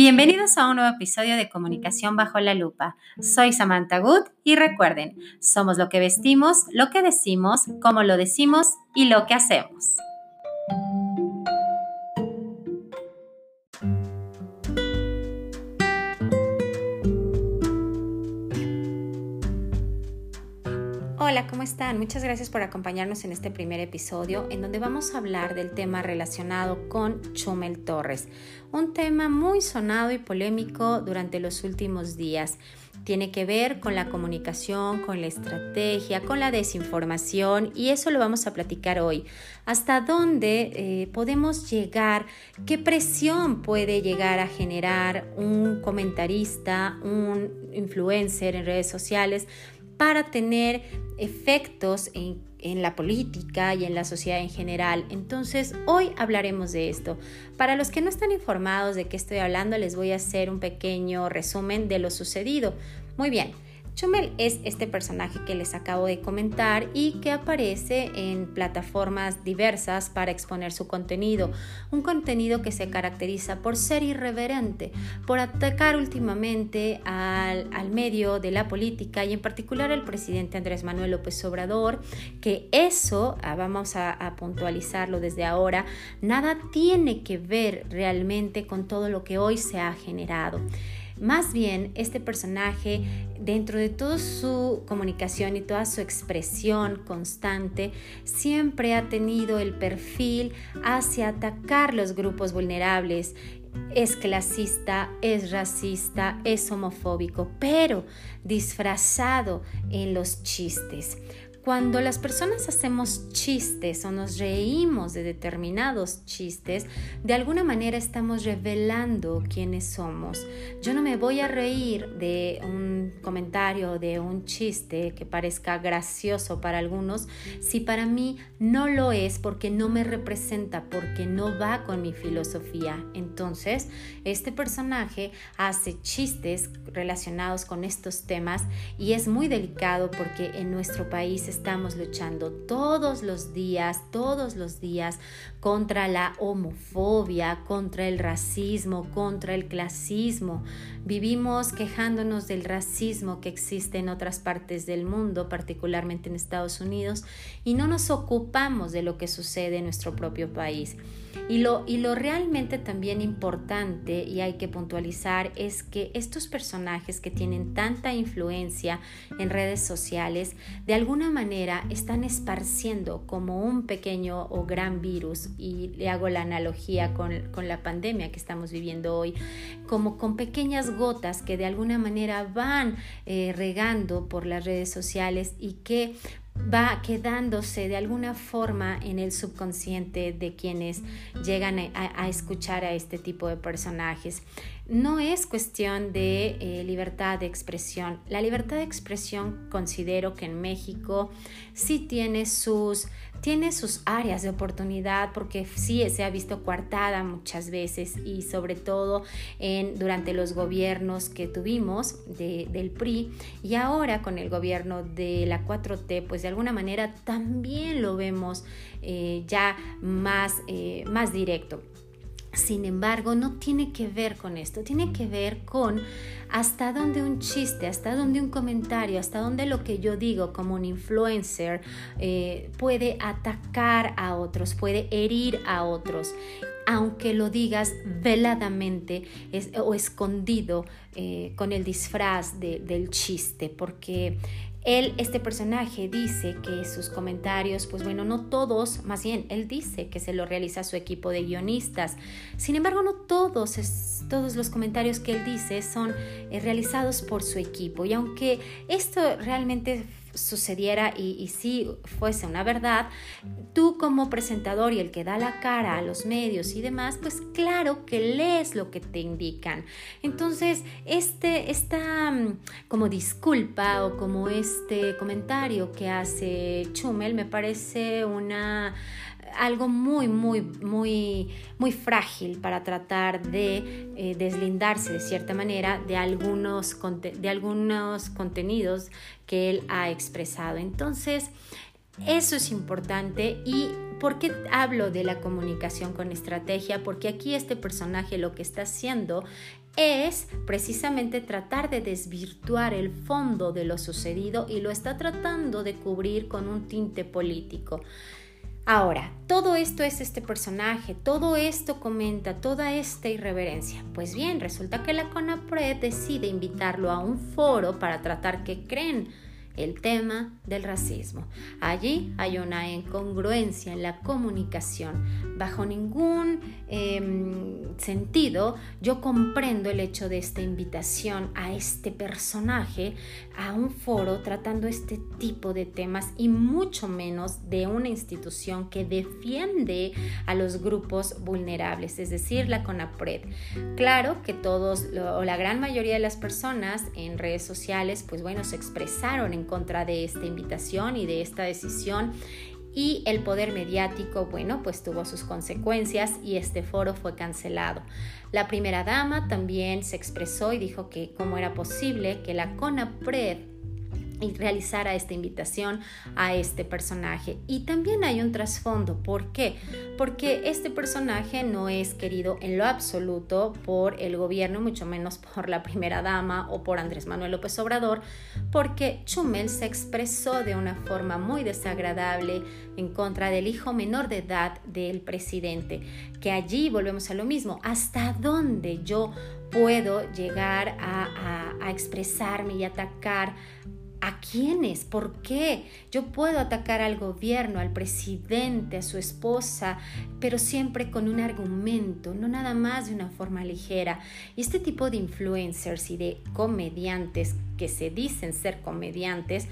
Bienvenidos a un nuevo episodio de Comunicación bajo la lupa. Soy Samantha Good y recuerden, somos lo que vestimos, lo que decimos, cómo lo decimos y lo que hacemos. Hola, ¿cómo están? Muchas gracias por acompañarnos en este primer episodio en donde vamos a hablar del tema relacionado con Chumel Torres, un tema muy sonado y polémico durante los últimos días. Tiene que ver con la comunicación, con la estrategia, con la desinformación y eso lo vamos a platicar hoy. ¿Hasta dónde eh, podemos llegar? ¿Qué presión puede llegar a generar un comentarista, un influencer en redes sociales? Para tener efectos en, la política y en la sociedad en general. Entonces, hoy hablaremos de esto. Para los que no están informados de qué estoy hablando, les voy a hacer un pequeño resumen de lo sucedido. Muy bien. Chumel es este personaje que les acabo de comentar y que aparece en plataformas diversas para exponer su contenido. Un contenido que se caracteriza por ser irreverente, por atacar últimamente al, medio de la política y en particular al presidente Andrés Manuel López Obrador, que eso, ah, vamos a puntualizarlo desde ahora, nada tiene que ver realmente con todo lo que hoy se ha generado. Más bien, este personaje, dentro de toda su comunicación y toda su expresión constante, siempre ha tenido el perfil hacia atacar los grupos vulnerables, es clasista, es racista, es homofóbico, pero disfrazado en los chistes. Cuando las personas hacemos chistes o nos reímos de determinados chistes, de alguna manera estamos revelando quiénes somos. Yo no me voy a reír de un comentario, de un chiste que parezca gracioso para algunos, si para mí no lo es porque no me representa, porque no va con mi filosofía. Entonces, este personaje hace chistes relacionados con estos temas y es muy delicado porque en nuestro país estamos luchando todos los días, todos los días contra la homofobia, contra el racismo, contra el clasismo. Vivimos quejándonos del racismo que existe en otras partes del mundo, particularmente en Estados Unidos, y no nos ocupamos de lo que sucede en nuestro propio país. Y lo, y lo realmente también importante, y hay que puntualizar, es que estos personajes que tienen tanta influencia en redes sociales, de alguna manera están esparciendo como un pequeño o gran virus, y le hago la analogía con, la pandemia que estamos viviendo hoy, como con pequeñas gotas que de alguna manera van eh, regando por las redes sociales y que va quedándose de alguna forma en el subconsciente de quienes llegan a, escuchar a este tipo de personajes. No es cuestión de eh, libertad de expresión. La libertad de expresión considero que en México sí tiene sus tiene sus áreas de oportunidad porque sí se ha visto coartada muchas veces y sobre todo en, durante los gobiernos que tuvimos del PRI y ahora con el gobierno de la 4T pues de alguna manera también lo vemos eh, ya más, eh, más directo. Sin embargo, no tiene que ver con esto, tiene que ver con hasta dónde un chiste, hasta dónde un comentario, hasta dónde lo que yo digo como un influencer eh, puede atacar a otros, puede herir a otros aunque lo digas veladamente o escondido eh, con el disfraz del chiste, porque él, este personaje, dice que sus comentarios, pues bueno, no todos, más bien, él dice que se lo realiza su equipo de guionistas. Sin embargo, no todos, todos los comentarios que él dice son eh, realizados por su equipo. Y aunque esto realmente sucediera y, si fuese una verdad, tú como presentador y el que da la cara a los medios y demás, pues claro que lees lo que te indican. Entonces, este, esta mm, como disculpa o como este comentario que hace Chumel me parece una algo muy, muy, muy, muy frágil para tratar de eh, deslindarse de cierta manera de algunos, de algunos contenidos que él ha expresado. Entonces, eso es importante y ¿por qué hablo de la comunicación con estrategia? Porque aquí este personaje lo que está haciendo es precisamente tratar de desvirtuar el fondo de lo sucedido y lo está tratando de cubrir con un tinte político. Ahora, todo esto es este personaje, todo esto comenta, toda esta irreverencia. Pues bien, resulta que la CONAPRED decide invitarlo a un foro para tratar que creen el tema del racismo. Allí hay una incongruencia en la comunicación. Bajo ningún em, sentido yo comprendo el hecho de esta invitación a este personaje a un foro tratando este tipo de temas y mucho menos de una institución que defiende a los grupos vulnerables, es decir, la CONAPRED. Claro que todos o la gran mayoría de las personas en redes sociales, pues bueno, se expresaron en contra de esta invitación y de esta decisión y el poder mediático, bueno, pues tuvo sus consecuencias y este foro fue cancelado. La primera dama también se expresó y dijo que cómo era posible que la CONAPRED y realizara esta invitación a este personaje. Y también hay un trasfondo. ¿Por qué? Porque este personaje no es querido en lo absoluto por el gobierno, mucho menos por la primera dama o por Andrés Manuel López Obrador, porque Chumel se expresó de una forma muy desagradable en contra del hijo menor de edad del presidente. Que allí volvemos a lo mismo. ¿Hasta dónde yo puedo llegar a, a expresarme y atacar? ¿A quiénes? ¿Por qué? Yo puedo atacar al gobierno, al presidente, a su esposa, pero siempre con un argumento, no nada más de una forma ligera. Y este tipo de influencers y de comediantes que se dicen ser comediantes,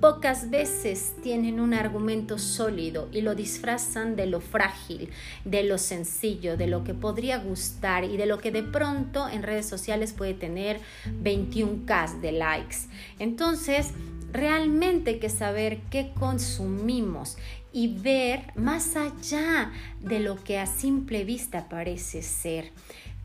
Pocas veces tienen un argumento sólido y lo disfrazan de lo frágil, de lo sencillo, de lo que podría gustar y de lo que de pronto en redes sociales puede tener 21k de likes. Entonces, realmente hay que saber qué consumimos y ver más allá de lo que a simple vista parece ser.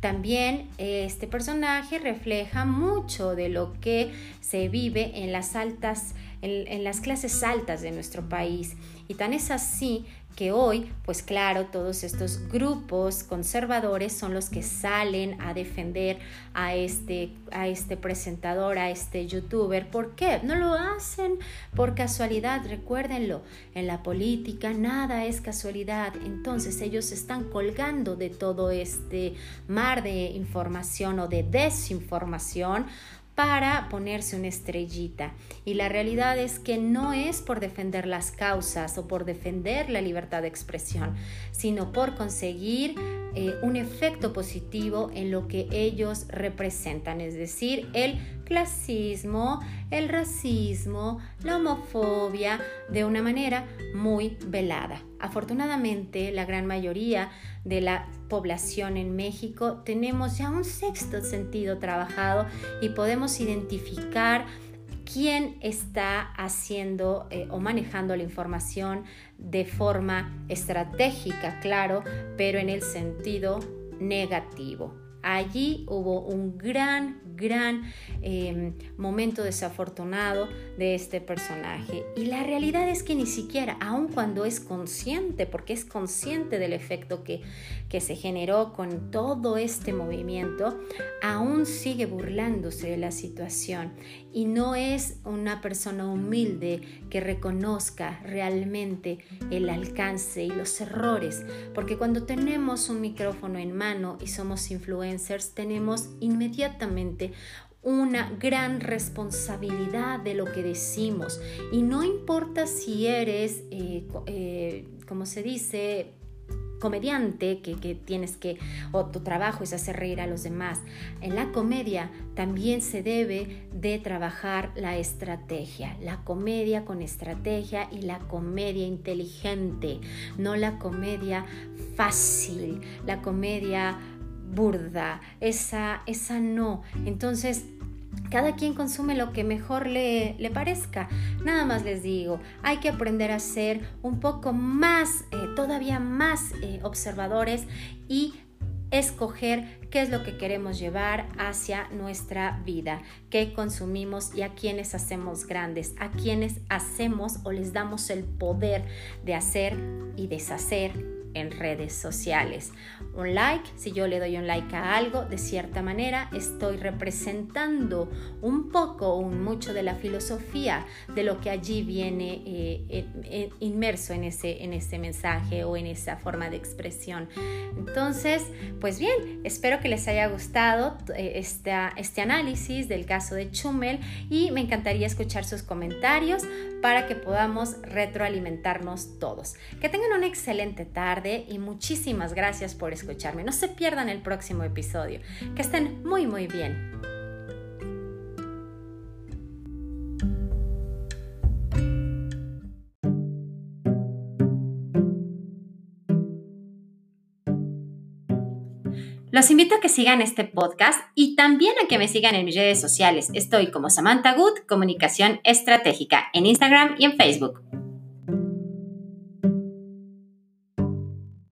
También este personaje refleja mucho de lo que se vive en las altas en, las clases altas de nuestro país. Y tan es así que hoy, pues claro, todos estos grupos conservadores son los que salen a defender a este, a este presentador, a este youtuber. ¿Por qué? No lo hacen por casualidad, recuérdenlo. En la política nada es casualidad. Entonces ellos están colgando de todo este mar de información o de desinformación para ponerse una estrellita. Y la realidad es que no es por defender las causas o por defender la libertad de expresión, sino por conseguir eh, un efecto positivo en lo que ellos representan, es decir, el clasismo, el racismo, la homofobia, de una manera muy velada. Afortunadamente, la gran mayoría de la población en México tenemos ya un sexto sentido trabajado y podemos identificar quién está haciendo eh, o manejando la información de forma estratégica, claro, pero en el sentido negativo. Allí hubo un gran, gran em, momento desafortunado de este personaje. Y la realidad es que ni siquiera, aun cuando es consciente, porque es consciente del efecto que, que se generó con todo este movimiento, aún sigue burlándose de la situación. Y no es una persona humilde que reconozca realmente el alcance y los errores, porque cuando tenemos un micrófono en mano y somos influencers, tenemos inmediatamente una gran responsabilidad de lo que decimos y no importa si eres, eh, eh, como se dice, comediante que, que, tienes que, o tu trabajo es hacer reír a los demás. En la comedia también se debe de trabajar la estrategia, la comedia con estrategia y la comedia inteligente, no la comedia fácil, la comedia burda, esa, esa no. Entonces, cada quien consume lo que mejor le, le, parezca. Nada más les digo, hay que aprender a ser un poco más, eh, todavía más eh, observadores y escoger qué es lo que queremos llevar hacia nuestra vida, qué consumimos y a quienes hacemos grandes, a quienes hacemos o les damos el poder de hacer y deshacer en redes sociales. Un like, si yo le doy un like a algo, de cierta manera estoy representando un poco o mucho de la filosofía de lo que allí viene eh, inmerso en ese, en ese mensaje o en esa forma de expresión. Entonces, pues bien, espero que les haya gustado eh, esta, este análisis del caso de Chumel y me encantaría escuchar sus comentarios para que podamos retroalimentarnos todos. Que tengan una excelente y muchísimas gracias por escucharme. No se pierdan el próximo episodio. Que estén muy muy bien. Los invito a que sigan este podcast y también a que me sigan en mis redes sociales. Estoy como Samantha Good, Comunicación Estratégica, en Instagram y en Facebook.